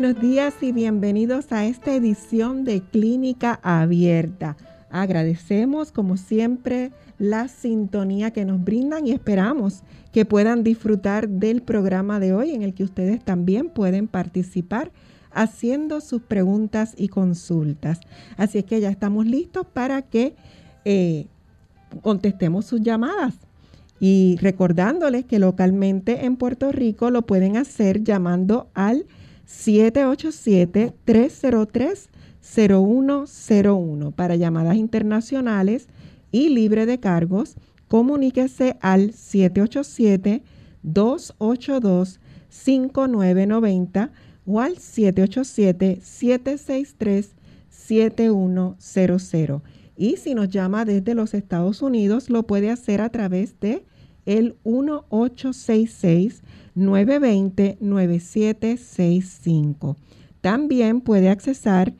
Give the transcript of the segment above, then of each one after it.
Buenos días y bienvenidos a esta edición de Clínica Abierta. Agradecemos como siempre la sintonía que nos brindan y esperamos que puedan disfrutar del programa de hoy en el que ustedes también pueden participar haciendo sus preguntas y consultas. Así es que ya estamos listos para que eh, contestemos sus llamadas. Y recordándoles que localmente en Puerto Rico lo pueden hacer llamando al 787-303-0101. Para llamadas internacionales y libre de cargos, comuníquese al 787-282-5990 o al 787-763-7100. Y si nos llama desde los Estados Unidos, lo puede hacer a través de el 1866 920-9765. También puede accesar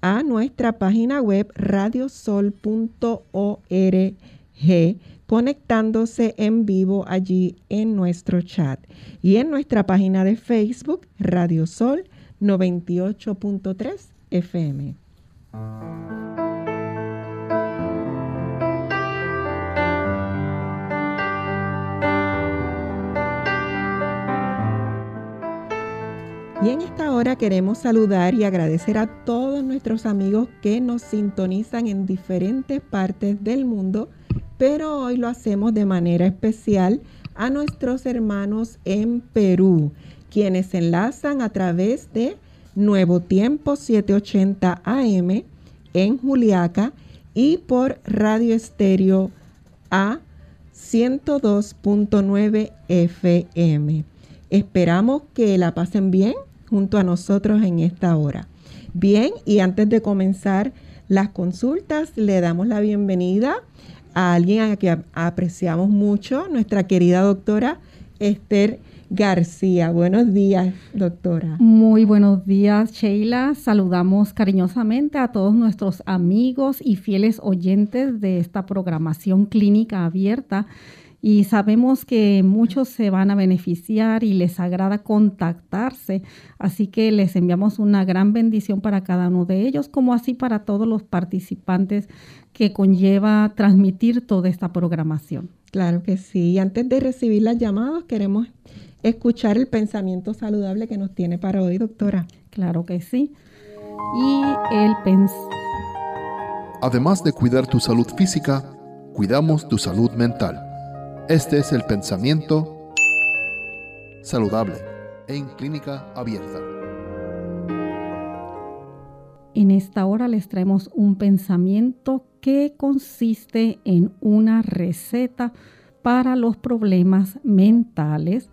a nuestra página web radiosol.org conectándose en vivo allí en nuestro chat y en nuestra página de Facebook Radiosol 98.3 FM. Y en esta hora queremos saludar y agradecer a todos nuestros amigos que nos sintonizan en diferentes partes del mundo, pero hoy lo hacemos de manera especial a nuestros hermanos en Perú, quienes enlazan a través de Nuevo Tiempo 780 AM en Juliaca y por Radio Estéreo a 102.9 FM. Esperamos que la pasen bien junto a nosotros en esta hora. Bien, y antes de comenzar las consultas, le damos la bienvenida a alguien a quien apreciamos mucho, nuestra querida doctora Esther García. Buenos días, doctora. Muy buenos días, Sheila. Saludamos cariñosamente a todos nuestros amigos y fieles oyentes de esta programación clínica abierta y sabemos que muchos se van a beneficiar y les agrada contactarse, así que les enviamos una gran bendición para cada uno de ellos, como así para todos los participantes que conlleva transmitir toda esta programación. Claro que sí. Y antes de recibir las llamadas, queremos escuchar el pensamiento saludable que nos tiene para hoy, doctora. Claro que sí. Y el pens Además de cuidar tu salud física, cuidamos tu salud mental. Este es el pensamiento saludable en clínica abierta. En esta hora les traemos un pensamiento que consiste en una receta para los problemas mentales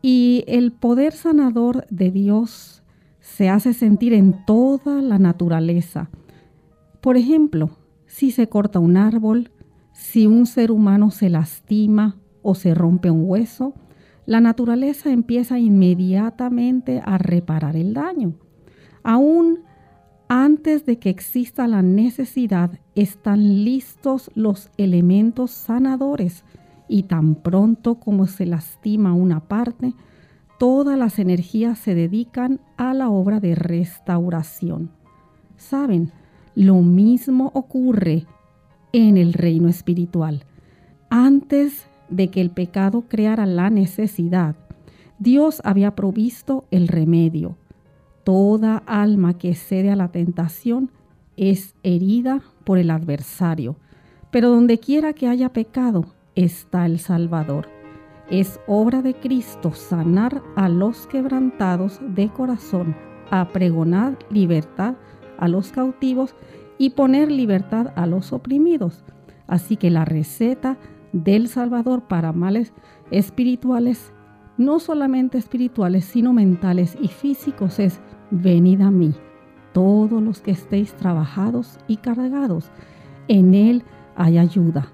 y el poder sanador de Dios se hace sentir en toda la naturaleza. Por ejemplo, si se corta un árbol, si un ser humano se lastima o se rompe un hueso, la naturaleza empieza inmediatamente a reparar el daño. Aún antes de que exista la necesidad, están listos los elementos sanadores y tan pronto como se lastima una parte, todas las energías se dedican a la obra de restauración. Saben, lo mismo ocurre en el reino espiritual. Antes de que el pecado creara la necesidad, Dios había provisto el remedio. Toda alma que cede a la tentación es herida por el adversario, pero donde quiera que haya pecado está el Salvador. Es obra de Cristo sanar a los quebrantados de corazón, a pregonar libertad a los cautivos y poner libertad a los oprimidos. Así que la receta del Salvador para males espirituales, no solamente espirituales, sino mentales y físicos, es venid a mí, todos los que estéis trabajados y cargados. En Él hay ayuda.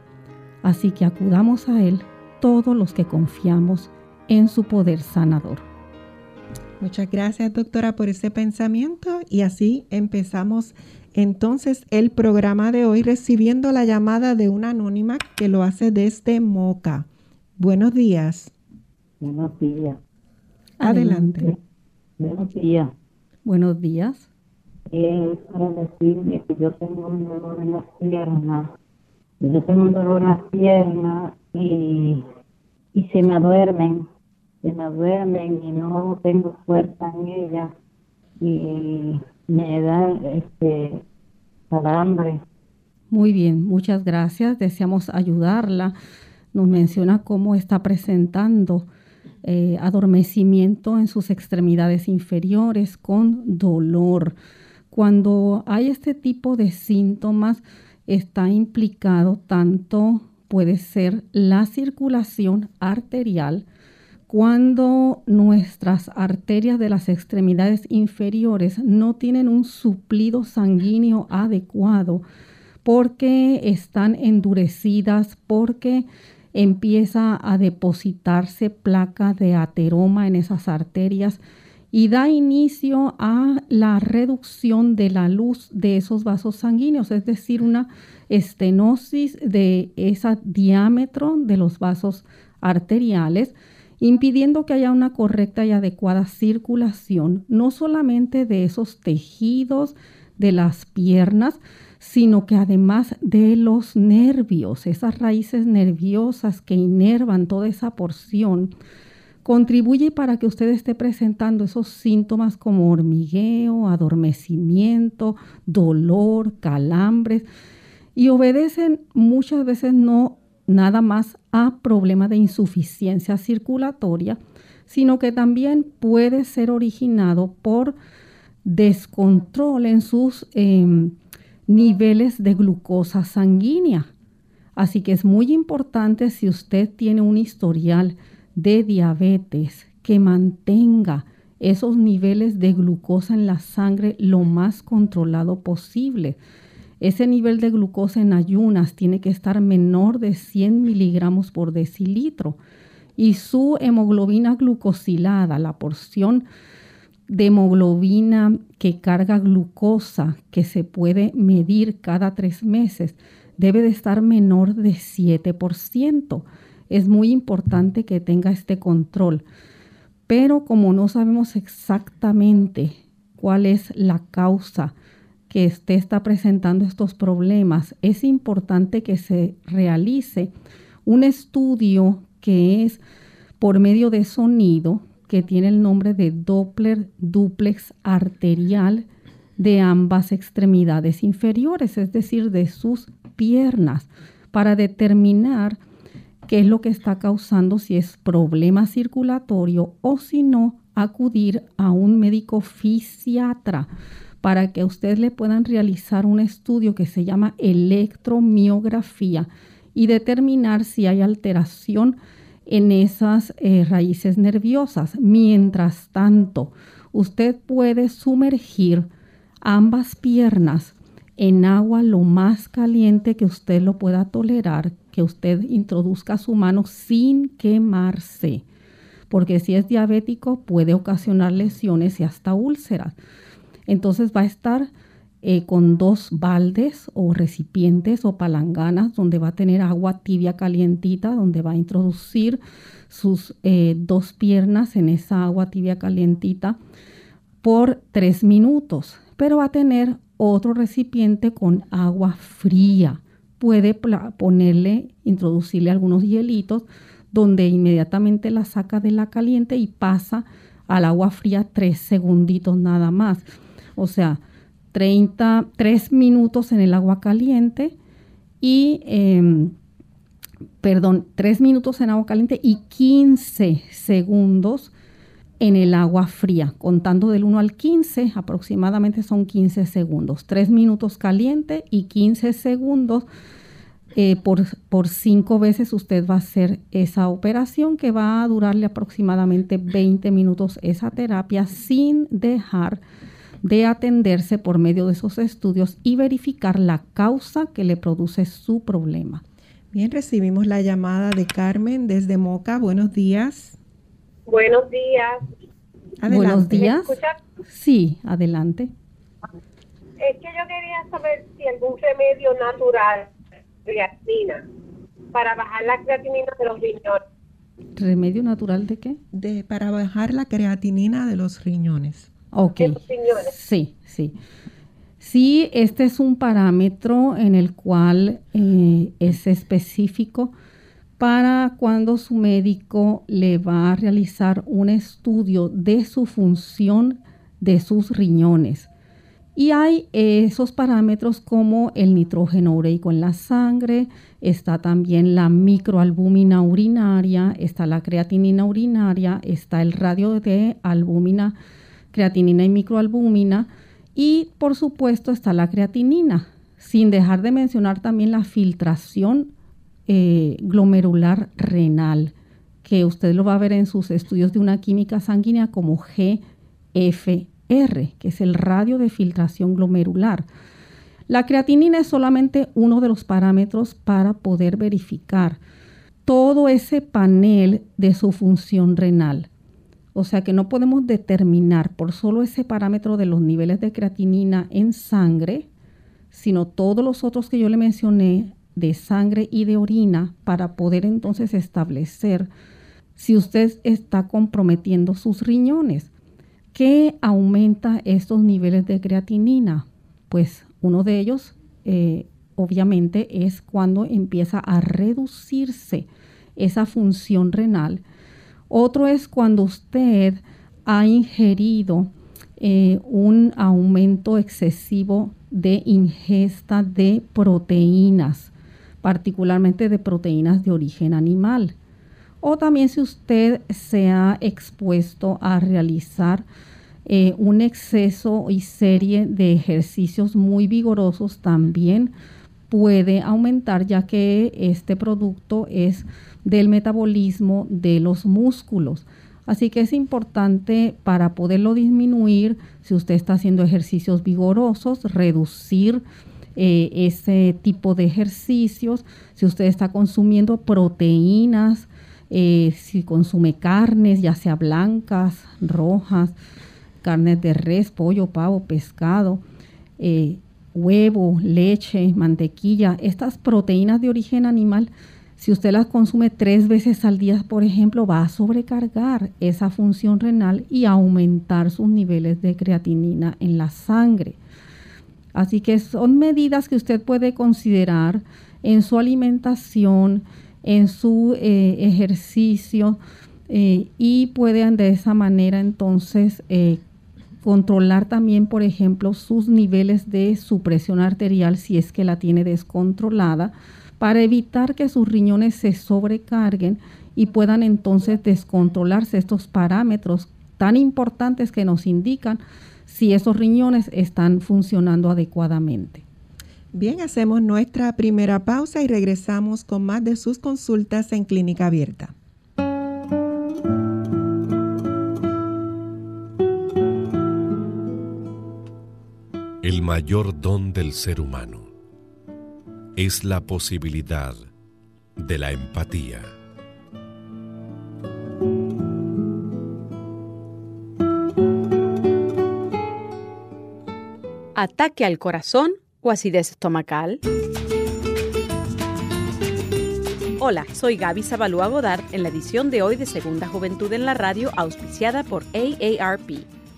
Así que acudamos a Él todos los que confiamos en su poder sanador. Muchas gracias, doctora, por ese pensamiento. Y así empezamos entonces el programa de hoy recibiendo la llamada de una anónima que lo hace desde Moca. Buenos días. Buenos días. Adelante. Buenos días. Buenos días. Es para decirle que yo tengo un dolor en las piernas. Yo tengo un dolor en las piernas y, y se me duermen. Se me duermen y no tengo fuerza en ellas. Y me da este. Muy bien, muchas gracias. Deseamos ayudarla. Nos menciona cómo está presentando eh, adormecimiento en sus extremidades inferiores con dolor. Cuando hay este tipo de síntomas, está implicado tanto puede ser la circulación arterial, cuando nuestras arterias de las extremidades inferiores no tienen un suplido sanguíneo adecuado, porque están endurecidas, porque empieza a depositarse placa de ateroma en esas arterias y da inicio a la reducción de la luz de esos vasos sanguíneos, es decir, una estenosis de ese diámetro de los vasos arteriales impidiendo que haya una correcta y adecuada circulación, no solamente de esos tejidos de las piernas, sino que además de los nervios, esas raíces nerviosas que inervan toda esa porción, contribuye para que usted esté presentando esos síntomas como hormigueo, adormecimiento, dolor, calambres, y obedecen muchas veces no nada más a problema de insuficiencia circulatoria, sino que también puede ser originado por descontrol en sus em, niveles de glucosa sanguínea. Así que es muy importante si usted tiene un historial de diabetes que mantenga esos niveles de glucosa en la sangre lo más controlado posible. Ese nivel de glucosa en ayunas tiene que estar menor de 100 miligramos por decilitro y su hemoglobina glucosilada, la porción de hemoglobina que carga glucosa que se puede medir cada tres meses, debe de estar menor de 7%. Es muy importante que tenga este control. Pero como no sabemos exactamente cuál es la causa que usted está presentando estos problemas, es importante que se realice un estudio que es por medio de sonido, que tiene el nombre de Doppler duplex arterial de ambas extremidades inferiores, es decir, de sus piernas, para determinar qué es lo que está causando, si es problema circulatorio o si no, acudir a un médico fisiatra para que ustedes le puedan realizar un estudio que se llama electromiografía y determinar si hay alteración en esas eh, raíces nerviosas. Mientras tanto, usted puede sumergir ambas piernas en agua lo más caliente que usted lo pueda tolerar, que usted introduzca su mano sin quemarse, porque si es diabético puede ocasionar lesiones y hasta úlceras. Entonces va a estar eh, con dos baldes o recipientes o palanganas donde va a tener agua tibia calientita, donde va a introducir sus eh, dos piernas en esa agua tibia calientita por tres minutos, pero va a tener otro recipiente con agua fría. Puede ponerle, introducirle algunos hielitos donde inmediatamente la saca de la caliente y pasa al agua fría tres segunditos nada más. O sea, 33 minutos en el agua caliente y, em, perdón, 3 minutos en agua caliente y 15 segundos en el agua fría. Contando del 1 al 15, aproximadamente son 15 segundos. 3 minutos caliente y 15 segundos eh, por, por, cinco veces usted va a hacer esa operación que va a durarle aproximadamente 20 minutos esa terapia sin dejar de atenderse por medio de esos estudios y verificar la causa que le produce su problema. Bien, recibimos la llamada de Carmen desde Moca. Buenos días. Buenos días. Buenos días. Sí, adelante. Es que yo quería saber si algún remedio natural, creatina, para bajar la creatinina de los riñones. ¿Remedio natural de qué? De, para bajar la creatinina de los riñones. Ok. Sí, sí. Sí, este es un parámetro en el cual eh, es específico para cuando su médico le va a realizar un estudio de su función de sus riñones. Y hay esos parámetros como el nitrógeno ureico en la sangre, está también la microalbúmina urinaria, está la creatinina urinaria, está el radio de albúmina, creatinina y microalbúmina, y por supuesto está la creatinina, sin dejar de mencionar también la filtración eh, glomerular renal, que usted lo va a ver en sus estudios de una química sanguínea como GFR, que es el radio de filtración glomerular. La creatinina es solamente uno de los parámetros para poder verificar todo ese panel de su función renal. O sea que no podemos determinar por solo ese parámetro de los niveles de creatinina en sangre, sino todos los otros que yo le mencioné de sangre y de orina para poder entonces establecer si usted está comprometiendo sus riñones. ¿Qué aumenta estos niveles de creatinina? Pues uno de ellos eh, obviamente es cuando empieza a reducirse esa función renal otro es cuando usted ha ingerido eh, un aumento excesivo de ingesta de proteínas, particularmente de proteínas de origen animal. O también si usted se ha expuesto a realizar eh, un exceso y serie de ejercicios muy vigorosos, también puede aumentar ya que este producto es del metabolismo de los músculos. Así que es importante para poderlo disminuir, si usted está haciendo ejercicios vigorosos, reducir eh, ese tipo de ejercicios. Si usted está consumiendo proteínas, eh, si consume carnes, ya sea blancas, rojas, carnes de res, pollo, pavo, pescado, eh, huevo, leche, mantequilla, estas proteínas de origen animal si usted las consume tres veces al día, por ejemplo, va a sobrecargar esa función renal y aumentar sus niveles de creatinina en la sangre. Así que son medidas que usted puede considerar en su alimentación, en su eh, ejercicio eh, y pueden de esa manera entonces eh, controlar también, por ejemplo, sus niveles de su presión arterial si es que la tiene descontrolada para evitar que sus riñones se sobrecarguen y puedan entonces descontrolarse estos parámetros tan importantes que nos indican si esos riñones están funcionando adecuadamente. Bien, hacemos nuestra primera pausa y regresamos con más de sus consultas en Clínica Abierta. Mayor don del ser humano es la posibilidad de la empatía. Ataque al corazón o acidez estomacal. Hola, soy Gaby Zabalúa Godard en la edición de hoy de Segunda Juventud en la Radio, auspiciada por AARP.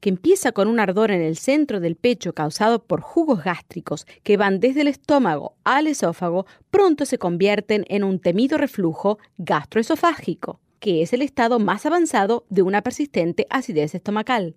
que empieza con un ardor en el centro del pecho causado por jugos gástricos que van desde el estómago al esófago, pronto se convierten en un temido reflujo gastroesofágico, que es el estado más avanzado de una persistente acidez estomacal.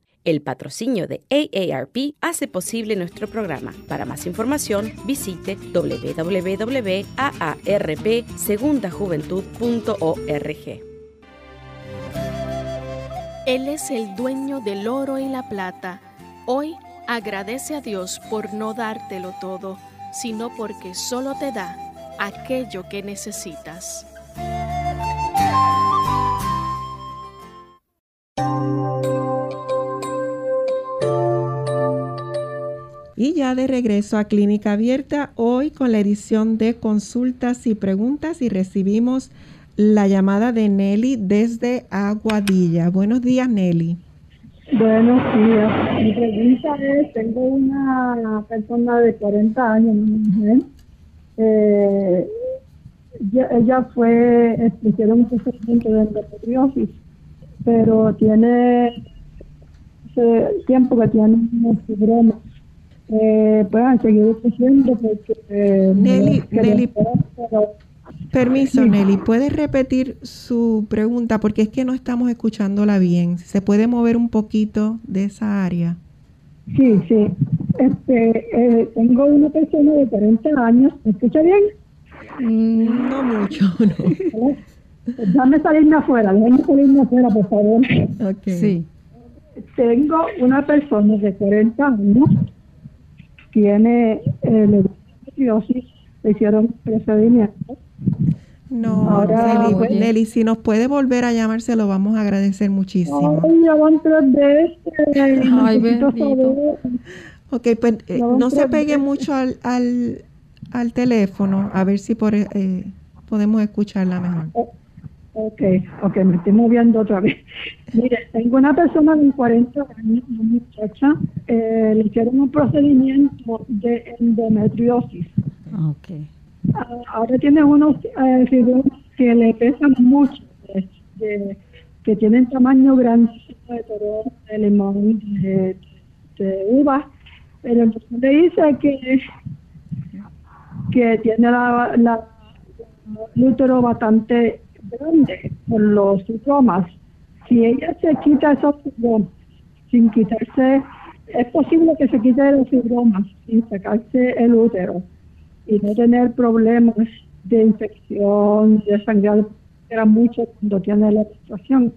El patrocinio de AARP hace posible nuestro programa. Para más información, visite www.aarpsegundajuventud.org. Él es el dueño del oro y la plata. Hoy agradece a Dios por no dártelo todo, sino porque solo te da aquello que necesitas. Y ya de regreso a Clínica Abierta, hoy con la edición de consultas y preguntas y recibimos la llamada de Nelly desde Aguadilla. Buenos días, Nelly. Buenos días. Mi pregunta es, tengo una persona de 40 años, una mujer. Eh, ella, fue, hicieron un procedimiento de endometriosis, pero tiene tiempo que tiene unos fibromas eh, puedan seguir creciendo porque... Eh, Nelly, Nelly permiso Nelly, ¿puedes repetir su pregunta? Porque es que no estamos escuchándola bien. ¿Se puede mover un poquito de esa área? Sí, sí. Este, eh, tengo una persona de 40 años. ¿Me escucha bien? Mm, no mucho, no. Déjame salirme afuera, déjame salirme afuera, por favor. Okay. Sí. Tengo una persona de 40 años tiene eh, le hicieron procedimiento. No, Ahora, Nelly, si nos puede volver a llamar, se lo vamos a agradecer muchísimo. Ay, ya van tres veces. Ay, bendito. Ok, pues eh, no se pegue mucho al, al, al, teléfono, a ver si por, eh, podemos escucharla mejor. Ok, ok, me estoy moviendo otra vez. Mire, tengo una persona de 40 años, una muchacha, eh, le hicieron un procedimiento de endometriosis. Ok. Ah, ahora tiene unos eh, que le pesan mucho, que tienen tamaño grande de todo, de limón, de, uva, pero entonces le dice que, que tiene la, la, el útero bastante grande por los síntomas. Si ella se quita esos síntomas sin quitarse, es posible que se quite los síntomas sin sacarse el útero y no tener problemas de infección, de sangre, era mucho cuando tiene la menstruación.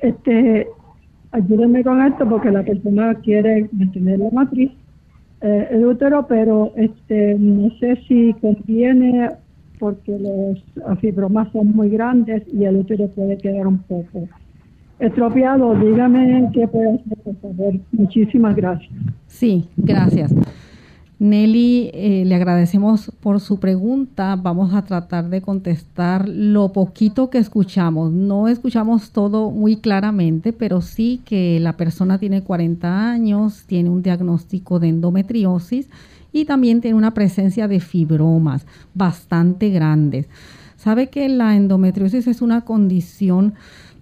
Este, ayúdenme con esto porque la persona quiere mantener la matriz, eh, el útero, pero este, no sé si conviene porque los fibromas son muy grandes y el útero puede quedar un poco estropeado. Dígame qué puede hacer, por favor. Muchísimas gracias. Sí, gracias. Nelly, eh, le agradecemos por su pregunta. Vamos a tratar de contestar lo poquito que escuchamos. No escuchamos todo muy claramente, pero sí que la persona tiene 40 años, tiene un diagnóstico de endometriosis y también tiene una presencia de fibromas bastante grandes. Sabe que la endometriosis es una condición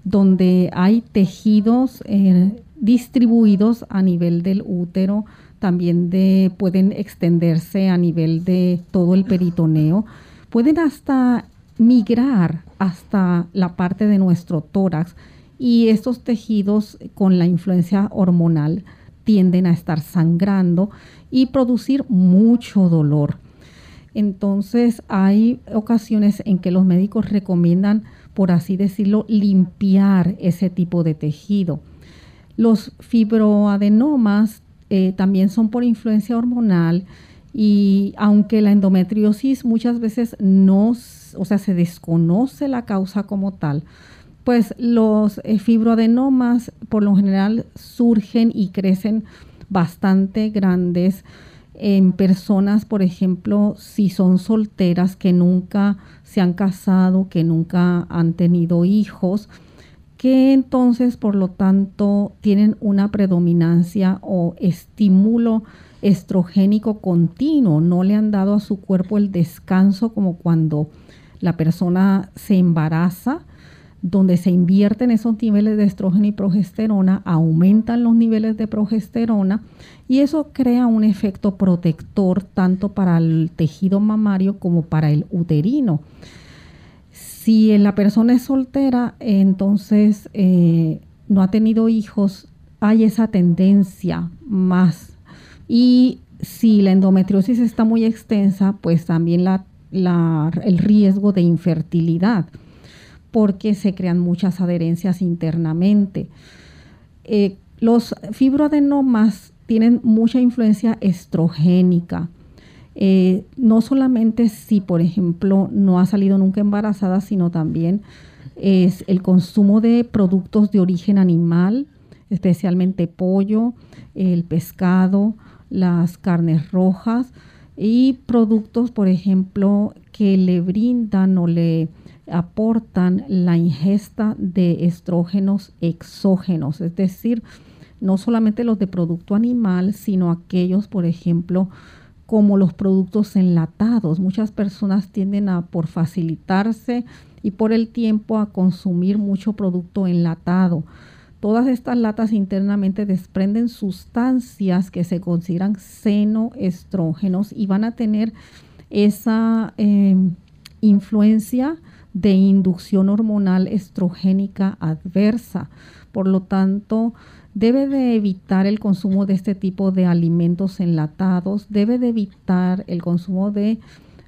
donde hay tejidos eh, distribuidos a nivel del útero, también de, pueden extenderse a nivel de todo el peritoneo, pueden hasta migrar hasta la parte de nuestro tórax y estos tejidos con la influencia hormonal tienden a estar sangrando y producir mucho dolor. Entonces hay ocasiones en que los médicos recomiendan, por así decirlo, limpiar ese tipo de tejido. Los fibroadenomas eh, también son por influencia hormonal y aunque la endometriosis muchas veces no, o sea, se desconoce la causa como tal, pues los eh, fibroadenomas por lo general surgen y crecen bastante grandes en personas, por ejemplo, si son solteras que nunca se han casado, que nunca han tenido hijos, que entonces, por lo tanto, tienen una predominancia o estímulo estrogénico continuo, no le han dado a su cuerpo el descanso como cuando la persona se embaraza, donde se invierten esos niveles de estrógeno y progesterona, aumentan los niveles de progesterona y eso crea un efecto protector tanto para el tejido mamario como para el uterino. Si la persona es soltera, entonces eh, no ha tenido hijos, hay esa tendencia más. Y si la endometriosis está muy extensa, pues también el riesgo de infertilidad, porque se crean muchas adherencias internamente. Eh, los fibroadenomas tienen mucha influencia estrogénica eh, no solamente si, por ejemplo, no ha salido nunca embarazada, sino también es el consumo de productos de origen animal, especialmente pollo, el pescado, las carnes rojas y productos, por ejemplo, que le brindan o le aportan la ingesta de estrógenos exógenos, es decir, no solamente los de producto animal, sino aquellos, por ejemplo, como los productos enlatados. Muchas personas tienden a, por facilitarse y por el tiempo, a consumir mucho producto enlatado. Todas estas latas internamente desprenden sustancias que se consideran senoestrógenos y van a tener esa em, influencia de inducción hormonal estrogénica adversa. Por lo tanto, debe de evitar el consumo de este tipo de alimentos enlatados, debe de evitar el consumo de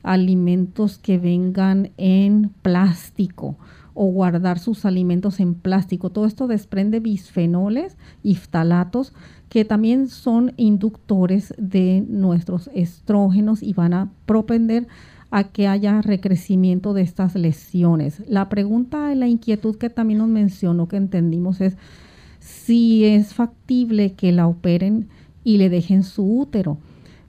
alimentos que vengan en plástico o guardar sus alimentos en plástico. Todo esto desprende bisfenoles y ftalatos que también son inductores de nuestros estrógenos y van a propender a que haya recrecimiento de estas lesiones. La pregunta, la inquietud que también nos mencionó, que entendimos es, si es factible que la operen y le dejen su útero.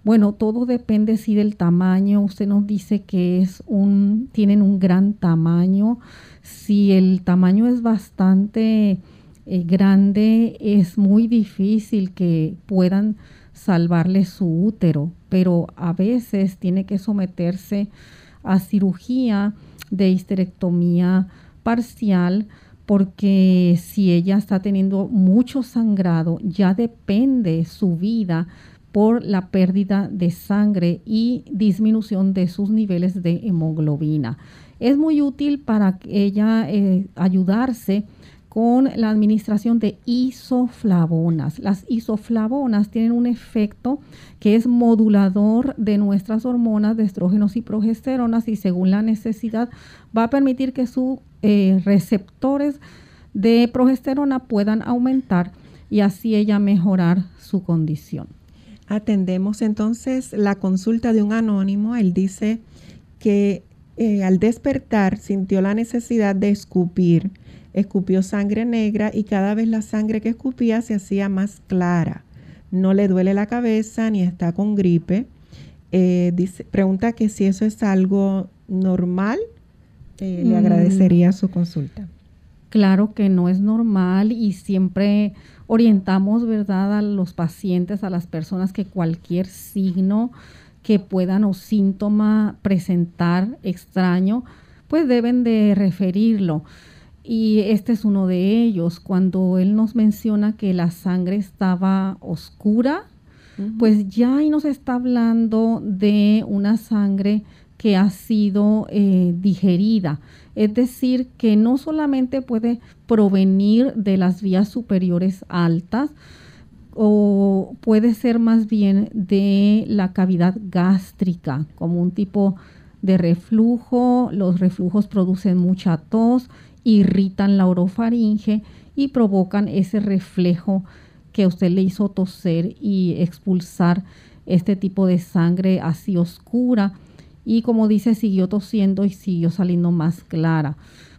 Bueno, todo depende si del tamaño. Usted nos dice que es un, tienen un gran tamaño. Si el tamaño es bastante eh, grande, es muy difícil que puedan salvarle su útero, pero a veces tiene que someterse a cirugía de histerectomía parcial porque si ella está teniendo mucho sangrado, ya depende su vida por la pérdida de sangre y disminución de sus niveles de hemoglobina. Es muy útil para ella eh, ayudarse con la administración de isoflavonas. Las isoflavonas tienen un efecto que es modulador de nuestras hormonas de estrógenos y progesteronas y según la necesidad va a permitir que sus eh, receptores de progesterona puedan aumentar y así ella mejorar su condición. Atendemos entonces la consulta de un anónimo. Él dice que eh, al despertar sintió la necesidad de escupir escupió sangre negra y cada vez la sangre que escupía se hacía más clara. No le duele la cabeza ni está con gripe. Eh, dice, pregunta que si eso es algo normal. Eh, le mm. agradecería su consulta. Claro que no es normal y siempre orientamos, ¿verdad?, a los pacientes, a las personas que cualquier signo que puedan o síntoma presentar extraño, pues deben de referirlo. Y este es uno de ellos, cuando él nos menciona que la sangre estaba oscura, pues ya ahí nos está hablando de una sangre que ha sido eh, digerida. Es decir, que no solamente puede provenir de las vías superiores altas, o puede ser más bien de la cavidad gástrica, como un tipo de reflujo. Los reflujos producen mucha tos irritan la orofaringe y provocan ese reflejo que usted le hizo toser y expulsar este tipo de sangre así oscura. Y como dice, siguió tosiendo y siguió saliendo más clara.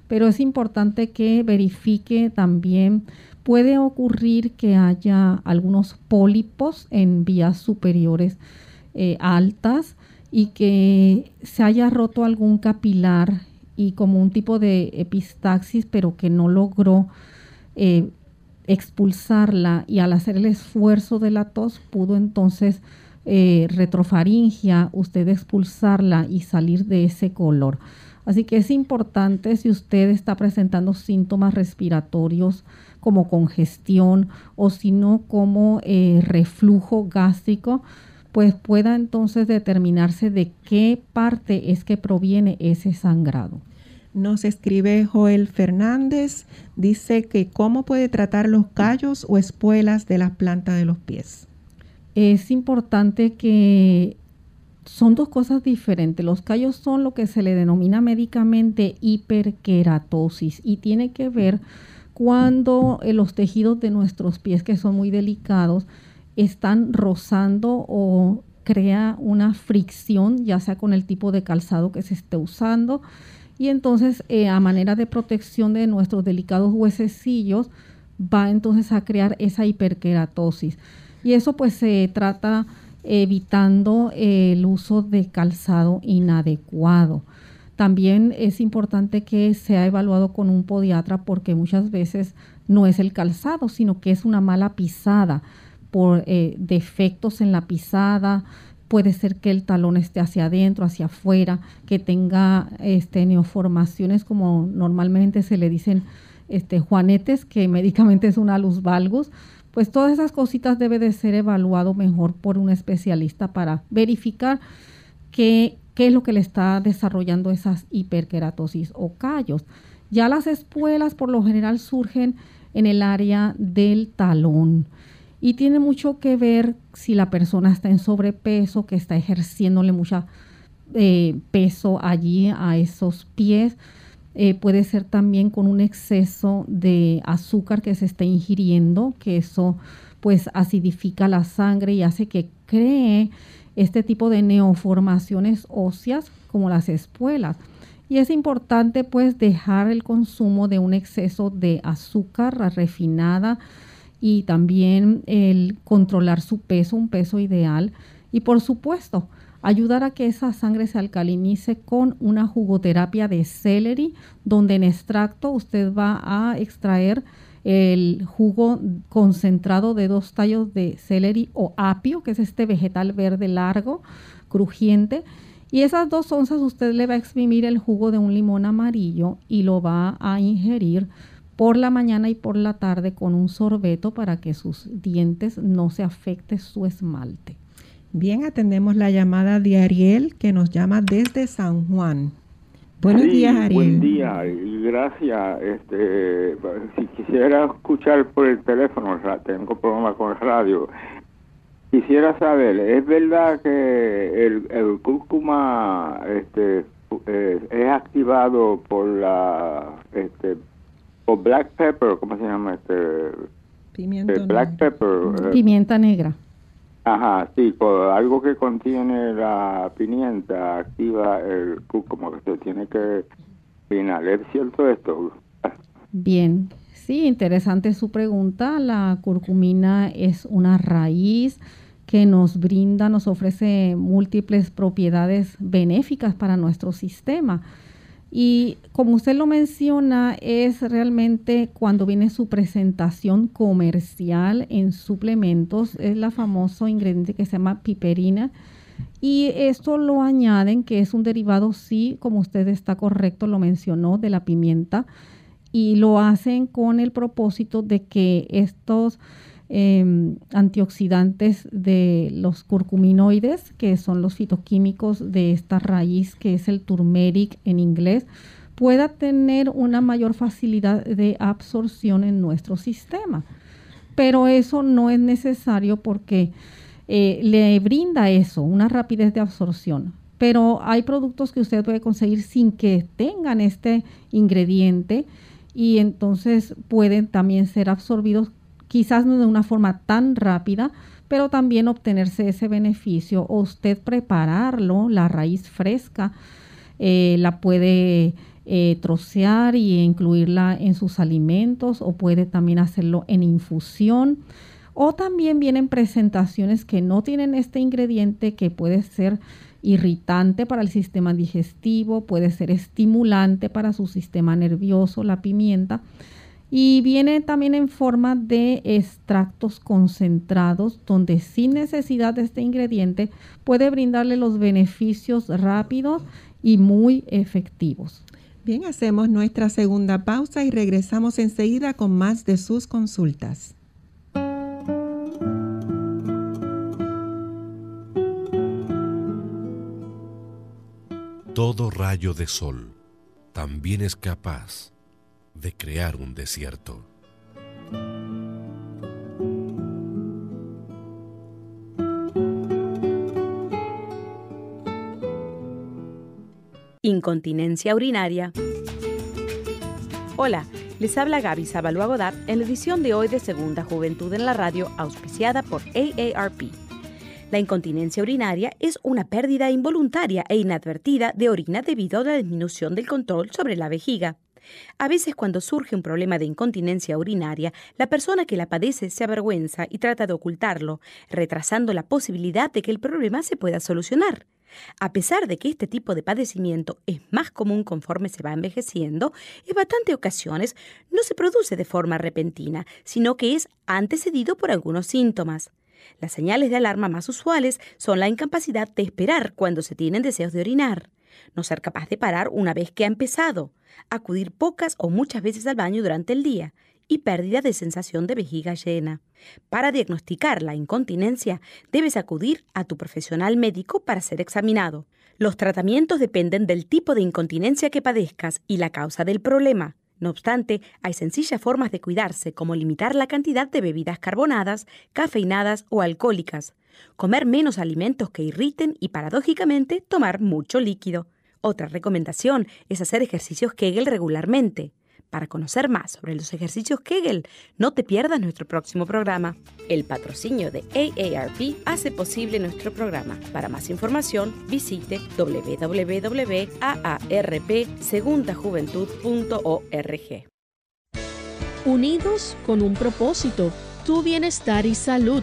Pero es importante que verifique también, puede ocurrir que haya algunos pólipos en vías superiores eh, altas y que se haya roto algún capilar y como un tipo de epistaxis, pero que no logró eh, expulsarla y al hacer el esfuerzo de la tos pudo entonces eh, retrofaringia, usted expulsarla y salir de ese color. Así que es importante si usted está presentando síntomas respiratorios como congestión o si no como eh, reflujo gástrico, pues pueda entonces determinarse de qué parte es que proviene ese sangrado. Nos escribe Joel Fernández, dice que cómo puede tratar los callos o espuelas de las plantas de los pies es importante que son dos cosas diferentes. Los callos son lo que se le denomina médicamente hiperkeratosis y tiene que ver cuando eh, los tejidos de nuestros pies, que son muy delicados, están rozando o crea una fricción, ya sea con el tipo de calzado que se esté usando. Y entonces, eh, a manera de protección de nuestros delicados huesecillos, va entonces a crear esa hiperkeratosis y eso pues se trata evitando el uso de calzado inadecuado. También es importante que sea evaluado con un podiatra porque muchas veces no es el calzado, sino que es una mala pisada por eh, defectos en la pisada. Puede ser que el talón esté hacia adentro, hacia afuera, que tenga este, neoformaciones como normalmente se le dicen este, juanetes, que médicamente es una luz valgus pues todas esas cositas debe de ser evaluado mejor por un especialista para verificar qué, qué es lo que le está desarrollando esas hiperkeratosis o callos. Ya las espuelas por lo general surgen en el área del talón y tiene mucho que ver si la persona está en sobrepeso, que está ejerciéndole mucho eh, peso allí a esos pies eh, puede ser también con un exceso de azúcar que se está ingiriendo, que eso pues acidifica la sangre y hace que cree este tipo de neoformaciones óseas como las espuelas. Y es importante pues dejar el consumo de un exceso de azúcar refinada y también el controlar su peso, un peso ideal. Y por supuesto, ayudar a que esa sangre se alcalinice con una jugoterapia de celery, donde en extracto usted va a extraer el jugo concentrado de dos tallos de celery o apio, que es este vegetal verde largo, crujiente. Y esas dos onzas usted le va a exprimir el jugo de un limón amarillo y lo va a ingerir por la mañana y por la tarde con un sorbeto para que sus dientes no se afecte su esmalte. Bien, atendemos la llamada de Ariel que nos llama desde San Juan. Buenos días, Ariel. Buen día y gracias. Este, si quisiera escuchar por el teléfono, tengo problemas con el radio. Quisiera saber, ¿es verdad que el, cúrcuma este, eh, es activado por la este, por black pepper, ¿cómo se llama este? Pimienta black pepper. Pimienta negra. Ajá, sí, por algo que contiene la pimienta activa el como que se tiene que. ¿Es cierto esto? Bien, sí, interesante su pregunta. La curcumina es una raíz que nos brinda, nos ofrece múltiples propiedades benéficas para nuestro sistema. Y como usted lo menciona, es realmente cuando viene su presentación comercial en suplementos, es la famoso ingrediente que se llama piperina. Y esto lo añaden, que es un derivado, sí, como usted está correcto, lo mencionó, de la pimienta. Y lo hacen con el propósito de que estos Em, antioxidantes de los curcuminoides, que son los fitoquímicos de esta raíz que es el turmeric en inglés, pueda tener una mayor facilidad de absorción en nuestro sistema. Pero eso no es necesario porque eh, le brinda eso, una rapidez de absorción. Pero hay productos que usted puede conseguir sin que tengan este ingrediente y entonces pueden también ser absorbidos quizás no de una forma tan rápida, pero también obtenerse ese beneficio o usted prepararlo, la raíz fresca, eh, la puede eh, trocear y incluirla en sus alimentos o puede también hacerlo en infusión O también vienen presentaciones que no tienen este ingrediente que puede ser irritante para el sistema digestivo, puede ser estimulante para su sistema nervioso, la pimienta. Y viene también en forma de extractos concentrados, donde sin necesidad de este ingrediente puede brindarle los beneficios rápidos y muy efectivos. Bien, hacemos nuestra segunda pausa y regresamos enseguida con más de sus consultas. Todo rayo de sol también es capaz de crear un desierto. Incontinencia urinaria. Hola, les habla Gaby Zabalúa Godard en la edición de hoy de Segunda Juventud en la Radio, auspiciada por AARP. La incontinencia urinaria es una pérdida involuntaria e inadvertida de orina debido a la disminución del control sobre la vejiga. A veces cuando surge un problema de incontinencia urinaria, la persona que la padece se avergüenza y trata de ocultarlo, retrasando la posibilidad de que el problema se pueda solucionar. A pesar de que este tipo de padecimiento es más común conforme se va envejeciendo, en bastantes ocasiones no se produce de forma repentina, sino que es antecedido por algunos síntomas. Las señales de alarma más usuales son la incapacidad de esperar cuando se tienen deseos de orinar, no ser capaz de parar una vez que ha empezado, acudir pocas o muchas veces al baño durante el día, y pérdida de sensación de vejiga llena. Para diagnosticar la incontinencia, debes acudir a tu profesional médico para ser examinado. Los tratamientos dependen del tipo de incontinencia que padezcas y la causa del problema. No obstante, hay sencillas formas de cuidarse, como limitar la cantidad de bebidas carbonadas, cafeinadas o alcohólicas, comer menos alimentos que irriten y, paradójicamente, tomar mucho líquido. Otra recomendación es hacer ejercicios Kegel regularmente. Para conocer más sobre los ejercicios Kegel, no te pierdas nuestro próximo programa. El patrocinio de AARP hace posible nuestro programa. Para más información, visite www.aarpsegundajuventud.org. Unidos con un propósito, tu bienestar y salud.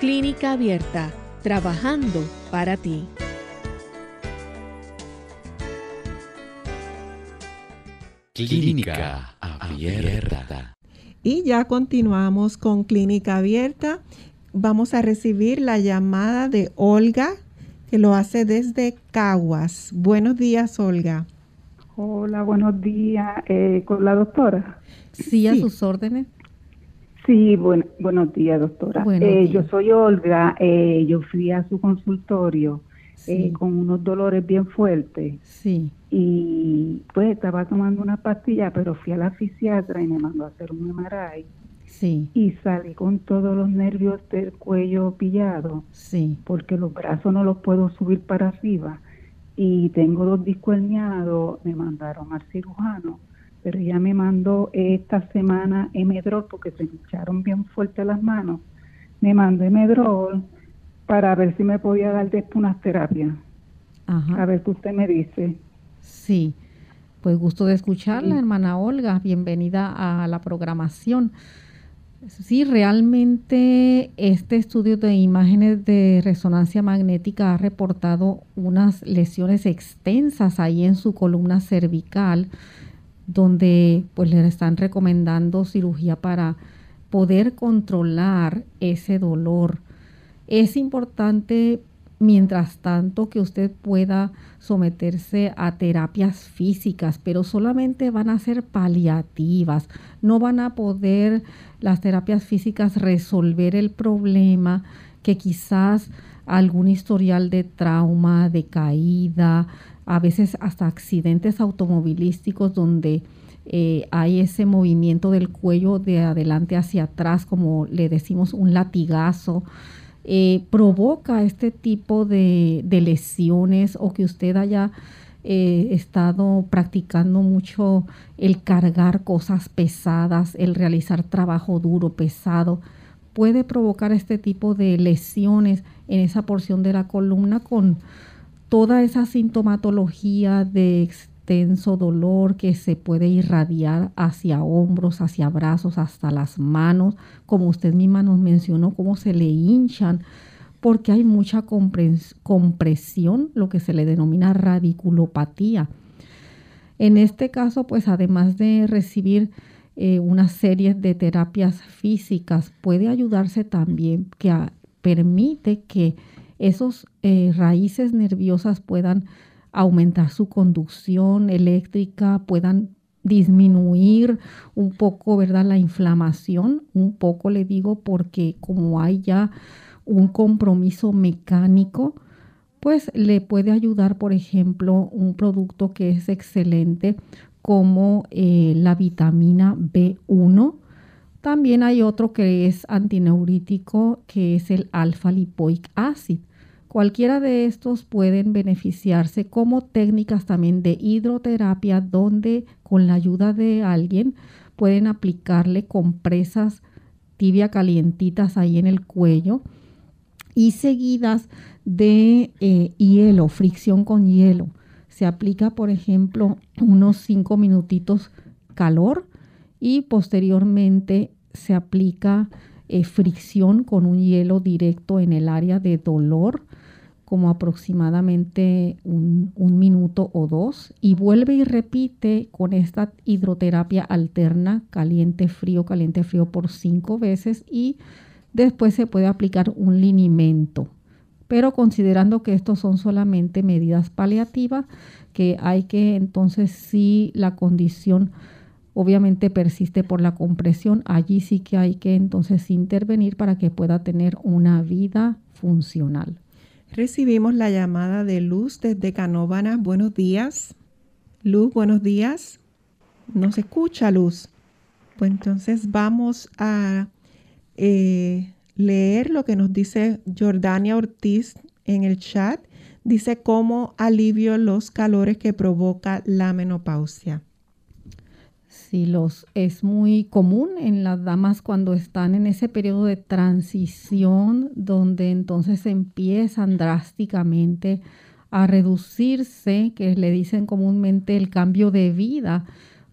Clínica Abierta, trabajando para ti. Clínica Abierta. Y ya continuamos con Clínica Abierta. Vamos a recibir la llamada de Olga, que lo hace desde Caguas. Buenos días, Olga. Hola, buenos días. Eh, ¿Con la doctora? Sí, a sus órdenes. Sí, buenos días, doctora. Eh, yo soy Olga. Eh, yo fui a su consultorio con unos dolores bien fuertes. Sí y pues estaba tomando una pastilla, pero fui a la fisiatra y me mandó a hacer un MRI. Sí. Y salí con todos los nervios del cuello pillados. Sí. Porque los brazos no los puedo subir para arriba. Y tengo dos discos herniados, me mandaron al cirujano. Pero ella me mandó esta semana Emedrol porque se me echaron bien fuerte las manos. Me mandó Emedrol para ver si me podía dar después unas terapias. A ver qué usted me dice. Sí, pues gusto de escucharla, hermana Olga. Bienvenida a la programación. Sí, realmente este estudio de imágenes de resonancia magnética ha reportado unas lesiones extensas ahí en su columna cervical, donde pues le están recomendando cirugía para poder controlar ese dolor. Es importante Mientras tanto, que usted pueda someterse a terapias físicas, pero solamente van a ser paliativas. No van a poder las terapias físicas resolver el problema que quizás algún historial de trauma, de caída, a veces hasta accidentes automovilísticos donde eh, hay ese movimiento del cuello de adelante hacia atrás, como le decimos un latigazo, eh, provoca este tipo de, lesiones o que usted haya eh, estado practicando mucho el cargar cosas pesadas, el realizar trabajo duro, pesado, puede provocar este tipo de lesiones en esa porción de la columna con toda esa sintomatología de extenso dolor que se puede irradiar hacia hombros, hacia brazos, hasta las manos, como usted misma nos mencionó, cómo se le hinchan, porque hay mucha compresión, lo que se le denomina radiculopatía. En este caso, pues además de recibir eh, una serie de terapias físicas, puede ayudarse también que permite que esos eh, raíces nerviosas puedan aumentar su conducción eléctrica, puedan disminuir un poco, ¿verdad? La inflamación, un poco le digo porque como hay ya un compromiso mecánico, pues le puede ayudar, por ejemplo, un producto que es excelente como eh, la vitamina B1. También hay otro que es antineurítico, que es el alfa lipoic acid. Cualquiera de estos pueden beneficiarse como técnicas también de hidroterapia donde con la ayuda de alguien pueden aplicarle compresas tibia calientitas ahí en el cuello y seguidas de eh, hielo, fricción con hielo. Se aplica, por ejemplo, unos 5 minutitos calor y posteriormente se aplica eh, fricción con un hielo directo en el área de dolor como aproximadamente un, minuto o dos y vuelve y repite con esta hidroterapia alterna caliente-frío, caliente-frío por cinco veces y después se puede aplicar un linimento. Pero considerando que estos son solamente medidas paliativas, que hay que entonces si la condición obviamente persiste por la compresión, allí sí que hay que entonces intervenir para que pueda tener una vida funcional. Recibimos la llamada de Luz desde Canóvana. Buenos días. Luz, buenos días. ¿No se escucha, Luz? Pues entonces vamos a eh, leer lo que nos dice Jordania Ortiz en el chat. Dice cómo alivio los calores que provoca la menopausia. Sí, los, es muy común en las damas cuando están en ese periodo de transición donde entonces empiezan drásticamente a reducirse, que le dicen comúnmente el cambio de vida,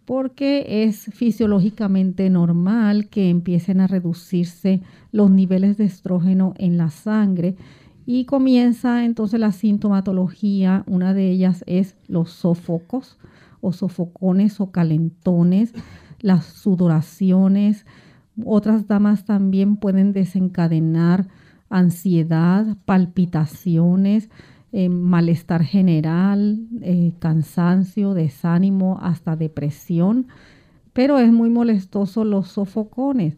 porque es fisiológicamente normal que empiecen a reducirse los niveles de estrógeno en la sangre y comienza entonces la sintomatología, una de ellas es los sofocos o sofocones o calentones, las sudoraciones. Otras damas también pueden desencadenar ansiedad, palpitaciones, eh, malestar general, eh, cansancio, desánimo, hasta depresión. Pero es muy molestoso los sofocones.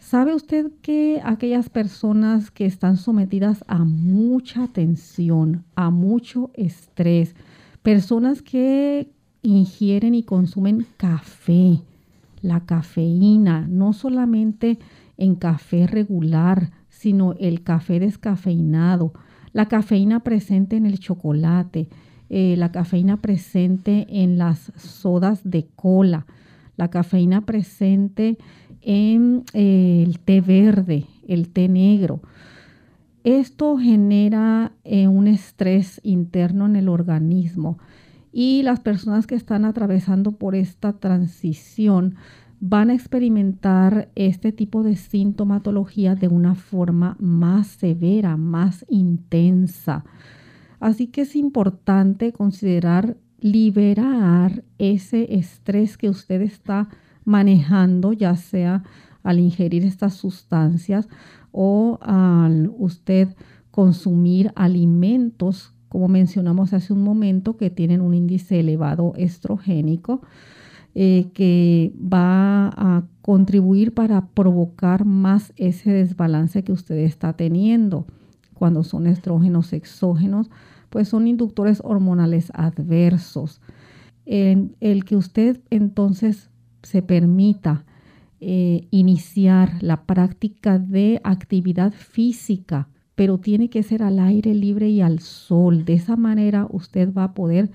¿Sabe usted que aquellas personas que están sometidas a mucha tensión, a mucho estrés, personas que ingieren y consumen café, la cafeína, no solamente en café regular, sino el café descafeinado, la cafeína presente en el chocolate, eh, la cafeína presente en las sodas de cola, la cafeína presente en eh, el té verde, el té negro. Esto genera eh, un estrés interno en el organismo y las personas que están atravesando por esta transición van a experimentar este tipo de sintomatología de una forma más severa, más intensa. Así que es importante considerar liberar ese estrés que usted está manejando, ya sea al ingerir estas sustancias o al usted consumir alimentos como mencionamos hace un momento, que tienen un índice elevado estrogénico, eh, que va a contribuir para provocar más ese desbalance que usted está teniendo. Cuando son estrógenos exógenos, pues son inductores hormonales adversos. el que usted entonces se permita eh, iniciar la práctica de actividad física, pero tiene que ser al aire libre y al sol. De esa manera usted va a poder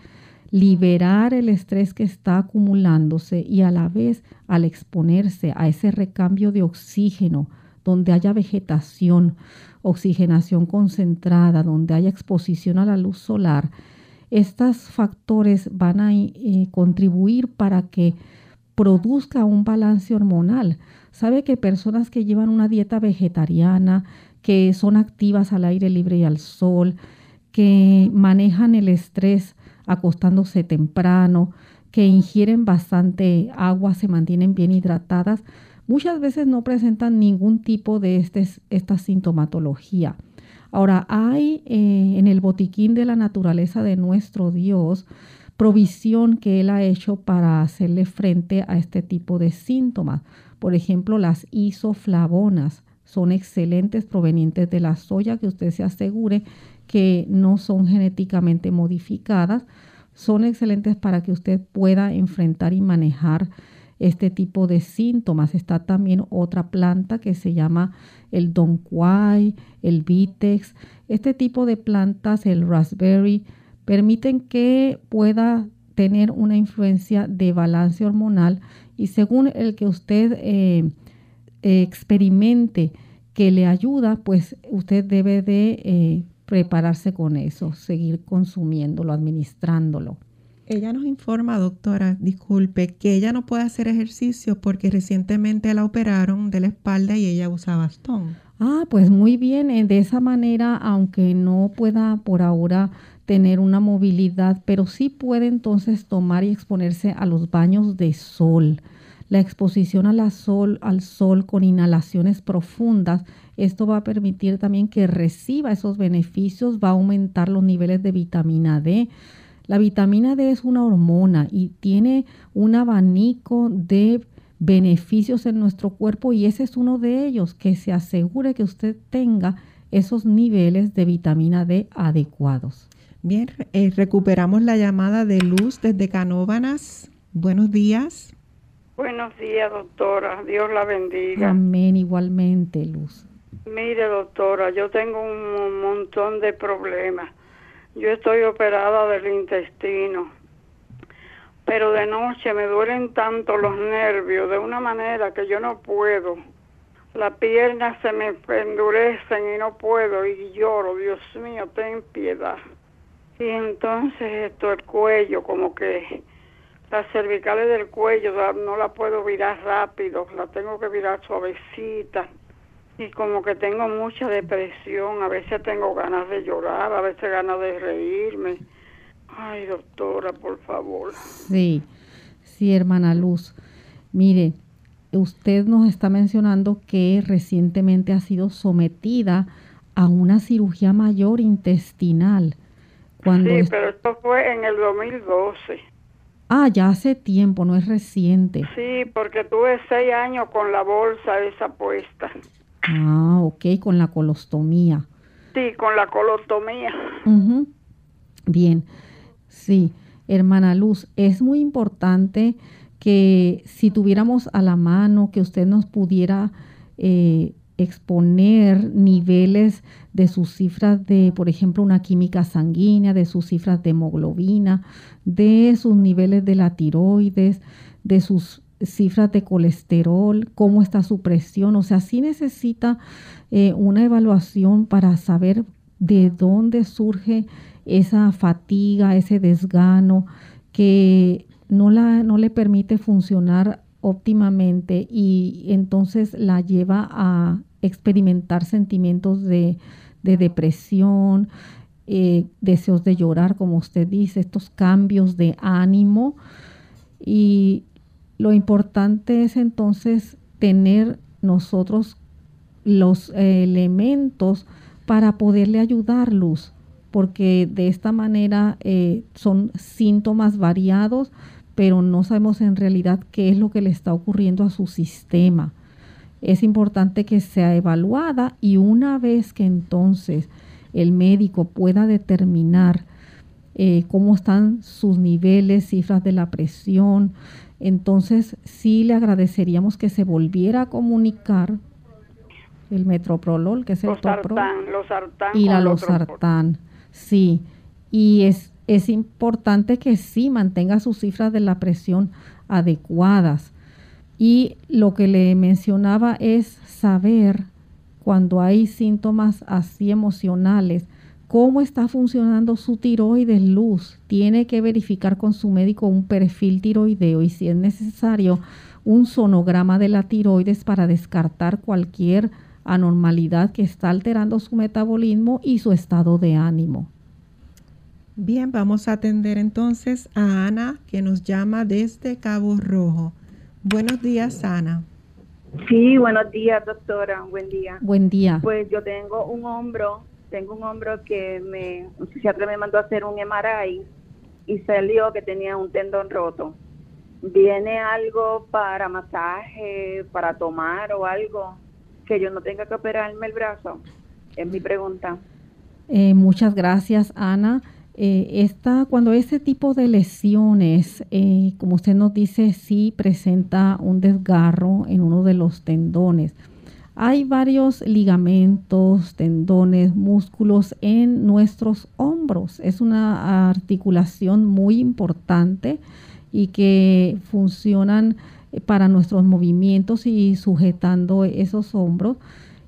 liberar el estrés que está acumulándose y a la vez al exponerse a ese recambio de oxígeno, donde haya vegetación, oxigenación concentrada, donde haya exposición a la luz solar, estos factores van a eh, contribuir para que produzca un balance hormonal. Sabe que personas que llevan una dieta vegetariana, que son activas al aire libre y al sol, que manejan el estrés acostándose temprano, que ingieren bastante agua, se mantienen bien hidratadas, muchas veces no presentan ningún tipo de este, esta sintomatología. Ahora, hay eh, en el botiquín de la naturaleza de nuestro Dios provisión que Él ha hecho para hacerle frente a este tipo de síntomas. Por ejemplo, las isoflavonas son excelentes provenientes de la soya, que usted se asegure que no son genéticamente modificadas. Son excelentes para que usted pueda enfrentar y manejar este tipo de síntomas. Está también otra planta que se llama el donquai, el vitex. Este tipo de plantas, el raspberry, permiten que pueda tener una influencia de balance hormonal y según el que usted eh, experimente que le ayuda, pues usted debe de eh, prepararse con eso, seguir consumiéndolo, administrándolo. Ella nos informa, doctora, disculpe, que ella no puede hacer ejercicio porque recientemente la operaron de la espalda y ella usa bastón. Ah, pues muy bien. Eh, de esa manera, aunque no pueda por ahora tener una movilidad, pero sí puede entonces tomar y exponerse a los baños de sol. La exposición a la sol, al sol con inhalaciones profundas, esto va a permitir también que reciba esos beneficios, va a aumentar los niveles de vitamina D la vitamina D es una hormona y tiene un abanico de beneficios en nuestro cuerpo y ese es uno de ellos, que se asegure que usted tenga esos niveles de vitamina D adecuados. Bien, eh, recuperamos la llamada de Luz desde Canóbanas. Buenos días. Buenos días, doctora. Dios la bendiga. Amén, igualmente, Luz. Mire, doctora, yo tengo un montón de problemas. Yo estoy operada del intestino, pero de noche me duelen tanto los nervios de una manera que yo no puedo. Las piernas se me endurecen y no puedo y lloro, Dios mío, ten piedad. Y entonces esto, el cuello, como que las cervicales del cuello no la puedo virar rápido, la tengo que virar suavecita y como que tengo mucha depresión, a veces tengo ganas de llorar, a veces ganas de reírme. Ay, doctora, por favor. Sí, sí, hermana Luz. Mire, usted nos está mencionando que recientemente ha sido sometida a una cirugía mayor intestinal. Cuando sí, pero esto fue en el 2012. Ah, ya hace tiempo, no es reciente. Sí, porque tuve seis años con la bolsa esa puesta. Ah, ok, con la colostomía. Sí, con la colostomía. Bien, sí, hermana Luz, es muy importante que si tuviéramos a la mano, que usted nos pudiera eh, exponer niveles de sus cifras de, por ejemplo, una química sanguínea, de sus cifras de hemoglobina, de sus niveles de la tiroides, de sus cifras de colesterol, cómo está su presión, o sea, sí necesita eh, una evaluación para saber de dónde surge esa fatiga, ese desgano que no, la, no le permite funcionar óptimamente y entonces la lleva a experimentar sentimientos de, depresión, eh, deseos de llorar, como usted dice, estos cambios de ánimo. Y lo importante es entonces tener nosotros los elementos para poderle ayudar, Luz, porque de esta manera eh, son síntomas variados, pero no sabemos en realidad qué es lo que le está ocurriendo a su sistema. Es importante que sea evaluada y una vez que entonces el médico pueda determinar eh, cómo están sus niveles, cifras de la presión. Entonces, sí le agradeceríamos que se volviera a comunicar el metroprolol, que es el topro, y la losartán. Sí, y es, es importante que sí mantenga sus cifras de la presión adecuadas. Y lo que le mencionaba es saber cuando hay síntomas así emocionales, cómo está funcionando su tiroides luz. Tiene que verificar con su médico un perfil tiroideo y si es necesario un sonograma de la tiroides para descartar cualquier anormalidad que está alterando su metabolismo y su estado de ánimo. Bien, vamos a atender entonces a Ana que nos llama desde Cabo Rojo. Buenos días, Ana. Sí, buenos días, doctora. Buen día. Buen día. Pues yo tengo un hombro, tengo un hombro que me, un psiquiatra me mandó a hacer un MRI y salió que tenía un tendón roto. ¿Viene algo para masaje, para tomar o algo que yo no tenga que operarme el brazo? Es mi pregunta. Eh, muchas gracias, Ana. Eh, cuando ese tipo de lesiones, eh, como usted nos dice, sí presenta un desgarro en uno de los tendones. Hay varios ligamentos, tendones, músculos en nuestros hombros. Es una articulación muy importante y que funcionan eh, para nuestros movimientos y sujetando esos hombros.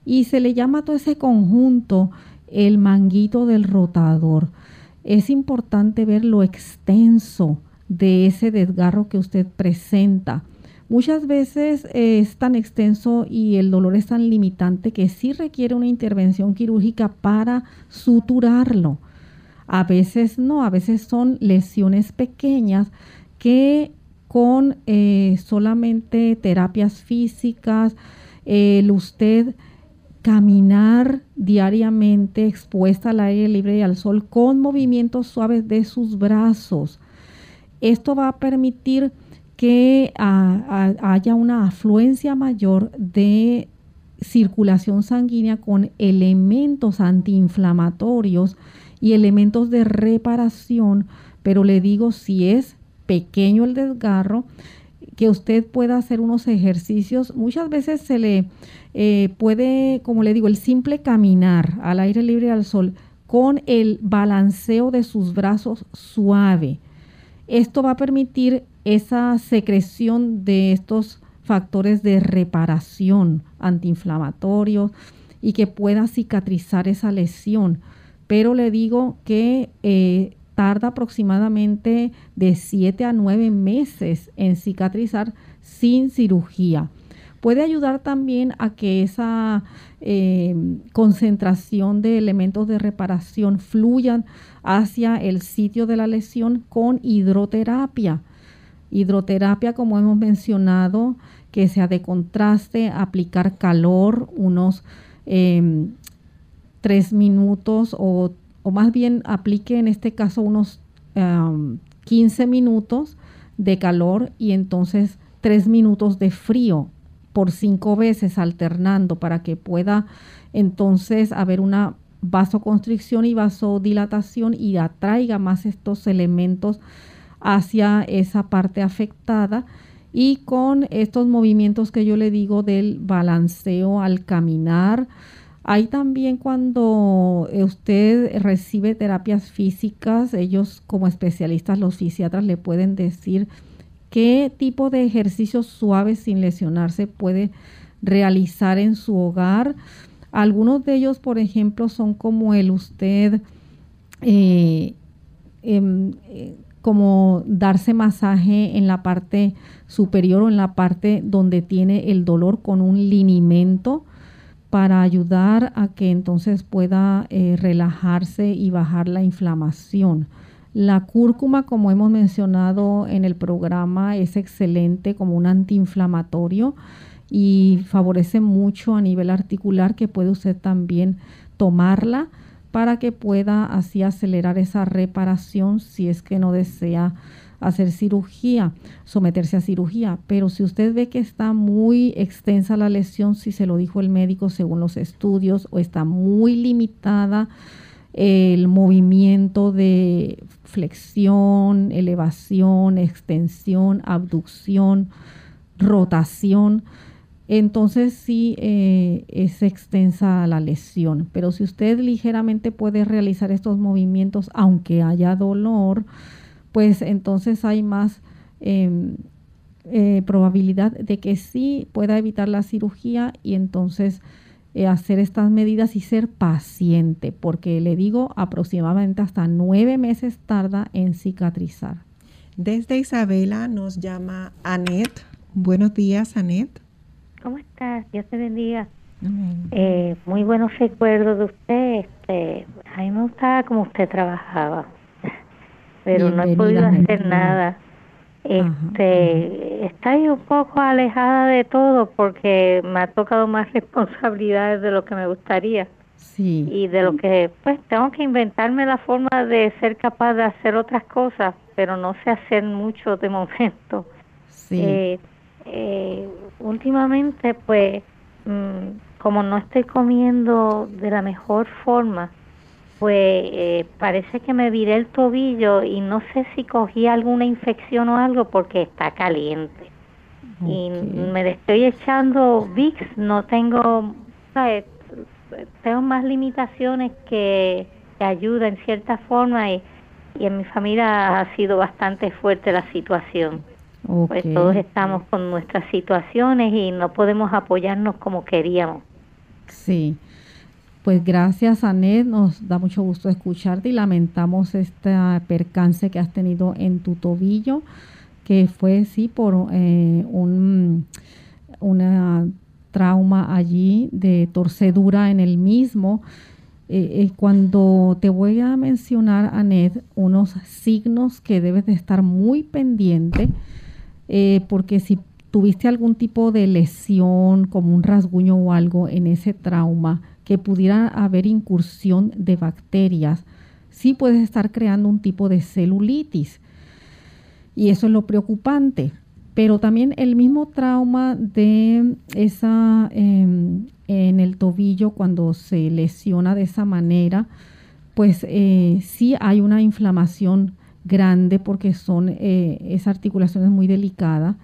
Y se le llama a todo ese conjunto el manguito del rotador es importante ver lo extenso de ese desgarro que usted presenta. Muchas veces eh, es tan extenso y el dolor es tan limitante que sí requiere una intervención quirúrgica para suturarlo. A veces no, a veces son lesiones pequeñas que con eh, solamente terapias físicas, el usted caminar diariamente expuesta al aire libre y al sol con movimientos suaves de sus brazos. Esto va a permitir que haya una afluencia mayor de circulación sanguínea con elementos antiinflamatorios y elementos de reparación, pero le digo si es pequeño el desgarro, que usted pueda hacer unos ejercicios. Muchas veces se le eh, puede, como le digo, el simple caminar al aire libre al sol con el balanceo de sus brazos suave. Esto va a permitir esa secreción de estos factores de reparación antiinflamatorios y que pueda cicatrizar esa lesión. Pero le digo que eh, tarda aproximadamente de 7 a 9 meses en cicatrizar sin cirugía. Puede ayudar también a que esa eh, concentración de elementos de reparación fluyan hacia el sitio de la lesión con hidroterapia. Hidroterapia, como hemos mencionado, que sea de contraste, aplicar calor unos em, tres minutos o o más bien aplique en este caso unos 15 minutos de calor y entonces 3 minutos de frío por cinco veces alternando para que pueda entonces haber una vasoconstricción y vasodilatación y atraiga más estos elementos hacia esa parte afectada. Y con estos movimientos que yo le digo del balanceo al caminar, hay también cuando eh, usted recibe terapias físicas, ellos como especialistas, los fisiatras, le pueden decir qué tipo de ejercicios suaves sin lesionarse puede realizar en su hogar. Algunos de ellos, por ejemplo, son como el usted, eh, em, eh, como darse masaje en la parte superior o en la parte donde tiene el dolor con un linimento para ayudar a que entonces pueda eh, relajarse y bajar la inflamación. La cúrcuma, como hemos mencionado en el programa, es excelente como un antiinflamatorio y favorece mucho a nivel articular que puede usted también tomarla para que pueda así acelerar esa reparación si es que no desea hacer cirugía, someterse a cirugía. Pero si usted ve que está muy extensa la lesión, si se lo dijo el médico según los estudios, o está muy limitada el movimiento de flexión, elevación, extensión, abducción, rotación, entonces sí eh, es extensa la lesión. Pero si usted ligeramente puede realizar estos movimientos, aunque haya dolor, pues entonces hay más em, eh, probabilidad de que sí pueda evitar la cirugía y entonces eh, hacer estas medidas y ser paciente, porque le digo aproximadamente hasta nueve meses tarda en cicatrizar. Desde Isabela nos llama Anet. Buenos días, Anet. ¿Cómo estás? Dios te bendiga. Eh, muy buenos recuerdos de usted. Este, a mí me gustaba como usted trabajaba, pero no he podido hacer nada. Este, estoy un poco alejada de todo porque me ha tocado más responsabilidades de lo que me gustaría. Sí. Y de lo que, pues, tengo que inventarme la forma de ser capaz de hacer otras cosas, pero no sé hacer mucho de momento. Sí. Eh, eh, últimamente, pues, mm, como no estoy comiendo de la mejor forma, pues eh, parece que me viré el tobillo y no sé si cogí alguna infección o algo porque está caliente. Y me estoy echando VIX, no tengo, ¿sabes? tengo más limitaciones que, que ayuda en cierta forma y, y en mi familia ha sido bastante fuerte la situación. Pues todos estamos con nuestras situaciones y no podemos apoyarnos como queríamos. Sí. Pues gracias, Anet. Nos da mucho gusto escucharte y lamentamos este percance que has tenido en tu tobillo, que fue, sí, por eh, un una trauma allí de torcedura en el mismo. Eh, eh, cuando te voy a mencionar, Anet, unos signos que debes de estar muy pendiente, porque si tuviste algún tipo de lesión, como un rasguño o algo en ese trauma, que pudiera haber incursión de bacterias, sí puedes estar creando un tipo de celulitis. Y eso es lo preocupante. Pero también el mismo trauma de esa em, en el tobillo cuando se lesiona de esa manera, pues eh, sí hay una inflamación grande porque son eh, esa articulación es muy delicada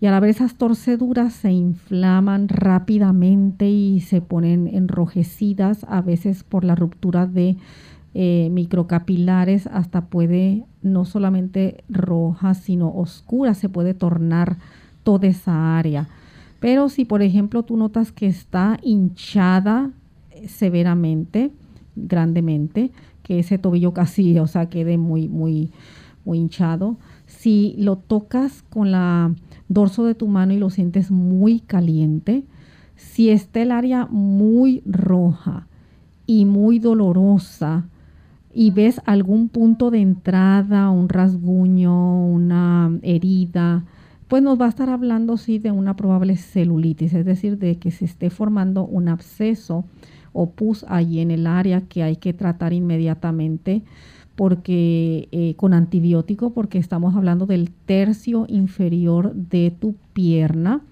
y al haber esas torceduras se inflaman rápidamente y se ponen enrojecidas, a veces por la ruptura de eh, microcapilares, hasta puede no solamente roja, sino oscura, se puede tornar toda esa área. Pero si por ejemplo tú notas que está hinchada eh, severamente, grandemente, que ese tobillo casi, o sea, quede muy, muy, muy hinchado, si lo tocas con la dorso de tu mano y lo sientes muy caliente, si está el área muy roja y muy dolorosa y ves algún punto de entrada, un rasguño, una herida, pues nos va a estar hablando sí de una probable celulitis, es decir, de que se esté formando un absceso o pus allí en el área que hay que tratar inmediatamente porque eh, con antibiótico, porque estamos hablando del tercio inferior de tu pierna,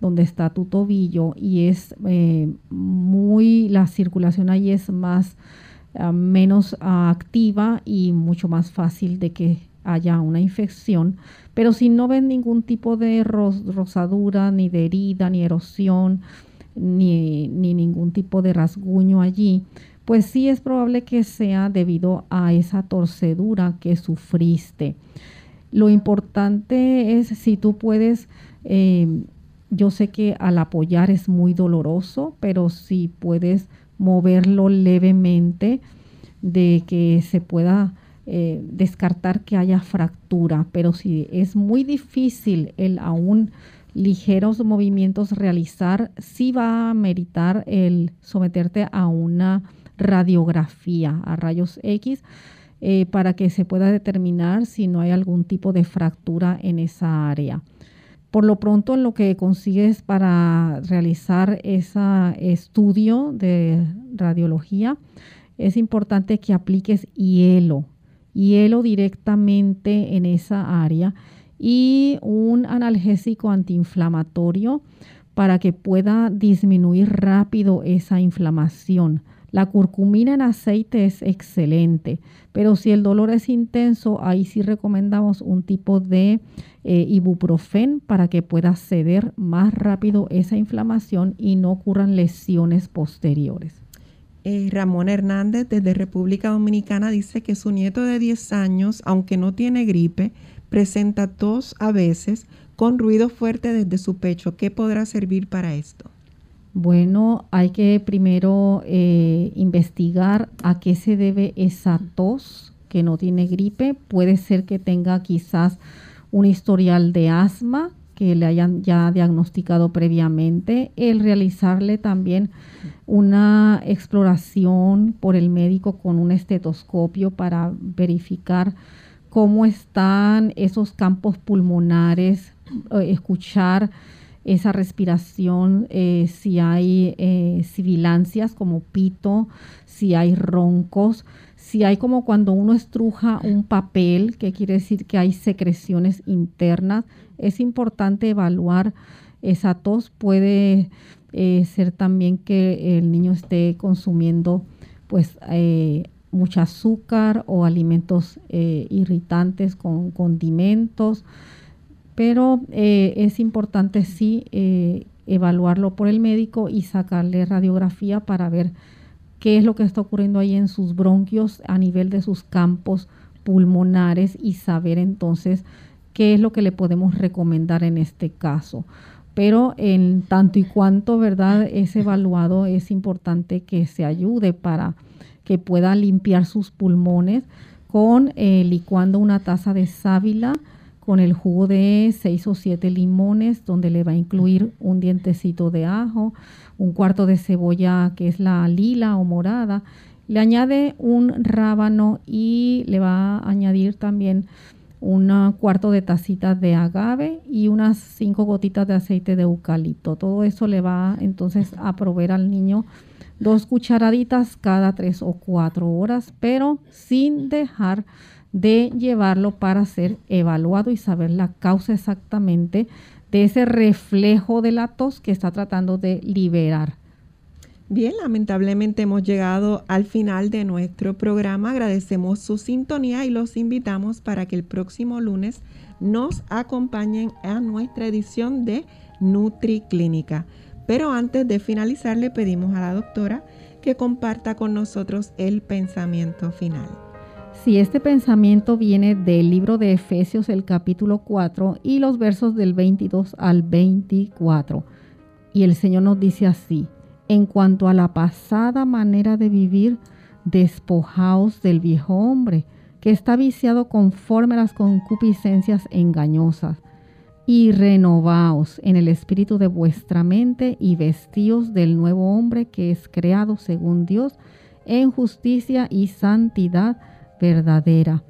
donde está tu tobillo, y es eh, muy, la circulación ahí es más, ah, menos ah, activa y mucho más fácil de que haya una infección. Pero si no ven ningún tipo de rosadura, ni de herida, ni erosión, ni, ni ningún tipo de rasguño allí, pues sí es probable que sea debido a esa torcedura que sufriste. Lo importante es si tú puedes, em, yo sé que al apoyar es muy doloroso, pero si puedes moverlo levemente de que se pueda eh, descartar que haya fractura, pero si es muy difícil el aún ligeros movimientos realizar, sí va a meritar el someterte a una radiografía a rayos X eh, para que se pueda determinar si no hay algún tipo de fractura en esa área. Por lo pronto, lo que consigues para realizar ese estudio de radiología, es importante que apliques hielo, hielo directamente en esa área y un analgésico antiinflamatorio para que pueda disminuir rápido esa inflamación La curcumina en aceite es excelente, pero si el dolor es intenso, ahí sí recomendamos un tipo de eh, ibuprofen para que pueda ceder más rápido esa inflamación y no ocurran lesiones posteriores. Eh, Ramón Hernández desde República Dominicana dice que su nieto de 10 años, aunque no tiene gripe, presenta tos a veces con ruido fuerte desde su pecho. ¿Qué podrá servir para esto? Bueno, hay que primero eh, investigar a qué se debe esa tos que no tiene gripe. Puede ser que tenga quizás un historial de asma que le hayan ya diagnosticado previamente, el realizarle también una exploración por el médico con un estetoscopio para verificar cómo están esos campos pulmonares, eh, escuchar esa respiración, eh, si hay eh, sibilancias como pito, si hay roncos, si hay como cuando uno estruja un papel, que quiere decir que hay secreciones internas, es importante evaluar esa tos. Puede ser también que el niño esté consumiendo pues mucho azúcar o alimentos eh, irritantes con condimentos, pero eh, es importante sí eh, evaluarlo por el médico y sacarle radiografía para ver qué es lo que está ocurriendo ahí en sus bronquios a nivel de sus campos pulmonares y saber entonces qué es lo que le podemos recomendar en este caso. Pero en tanto y cuanto, ¿verdad? Es evaluado, es importante que se ayude para que pueda limpiar sus pulmones con eh, licuando una taza de sábila con el jugo de seis o siete limones, donde le va a incluir un dientecito de ajo, un cuarto de cebolla que es la lila o morada. Le añade un rábano y le va a añadir también un cuarto de tacita de agave y unas cinco gotitas de aceite de eucalipto. Todo eso le va entonces a proveer al niño dos cucharaditas cada tres o cuatro horas, pero sin dejar de llevarlo para ser evaluado y saber la causa exactamente de ese reflejo de la tos que está tratando de liberar. Bien, lamentablemente hemos llegado al final de nuestro programa. Agradecemos su sintonía y los invitamos para que el próximo lunes nos acompañen a nuestra edición de Nutri Clínica. Pero antes de finalizar le pedimos a la doctora que comparta con nosotros el pensamiento final. Si este pensamiento viene del libro de Efesios el capítulo 4 y los versos del 22 al 24. Y el Señor nos dice así, en cuanto a la pasada manera de vivir, despojaos del viejo hombre, que está viciado conforme a las concupiscencias engañosas y renovaos en el espíritu de vuestra mente y vestíos del nuevo hombre que es creado según Dios en justicia y santidad verdadera.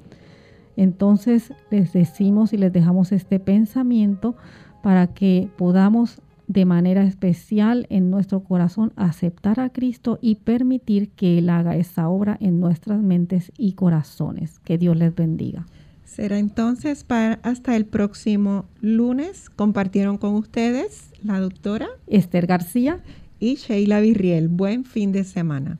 Entonces les decimos y les dejamos este pensamiento para que podamos de manera especial en nuestro corazón aceptar a Cristo y permitir que Él haga esa obra en nuestras mentes y corazones. Que Dios les bendiga. Será entonces para hasta el próximo lunes. Compartieron con ustedes la doctora Esther García y Sheila Virriel. Buen fin de semana.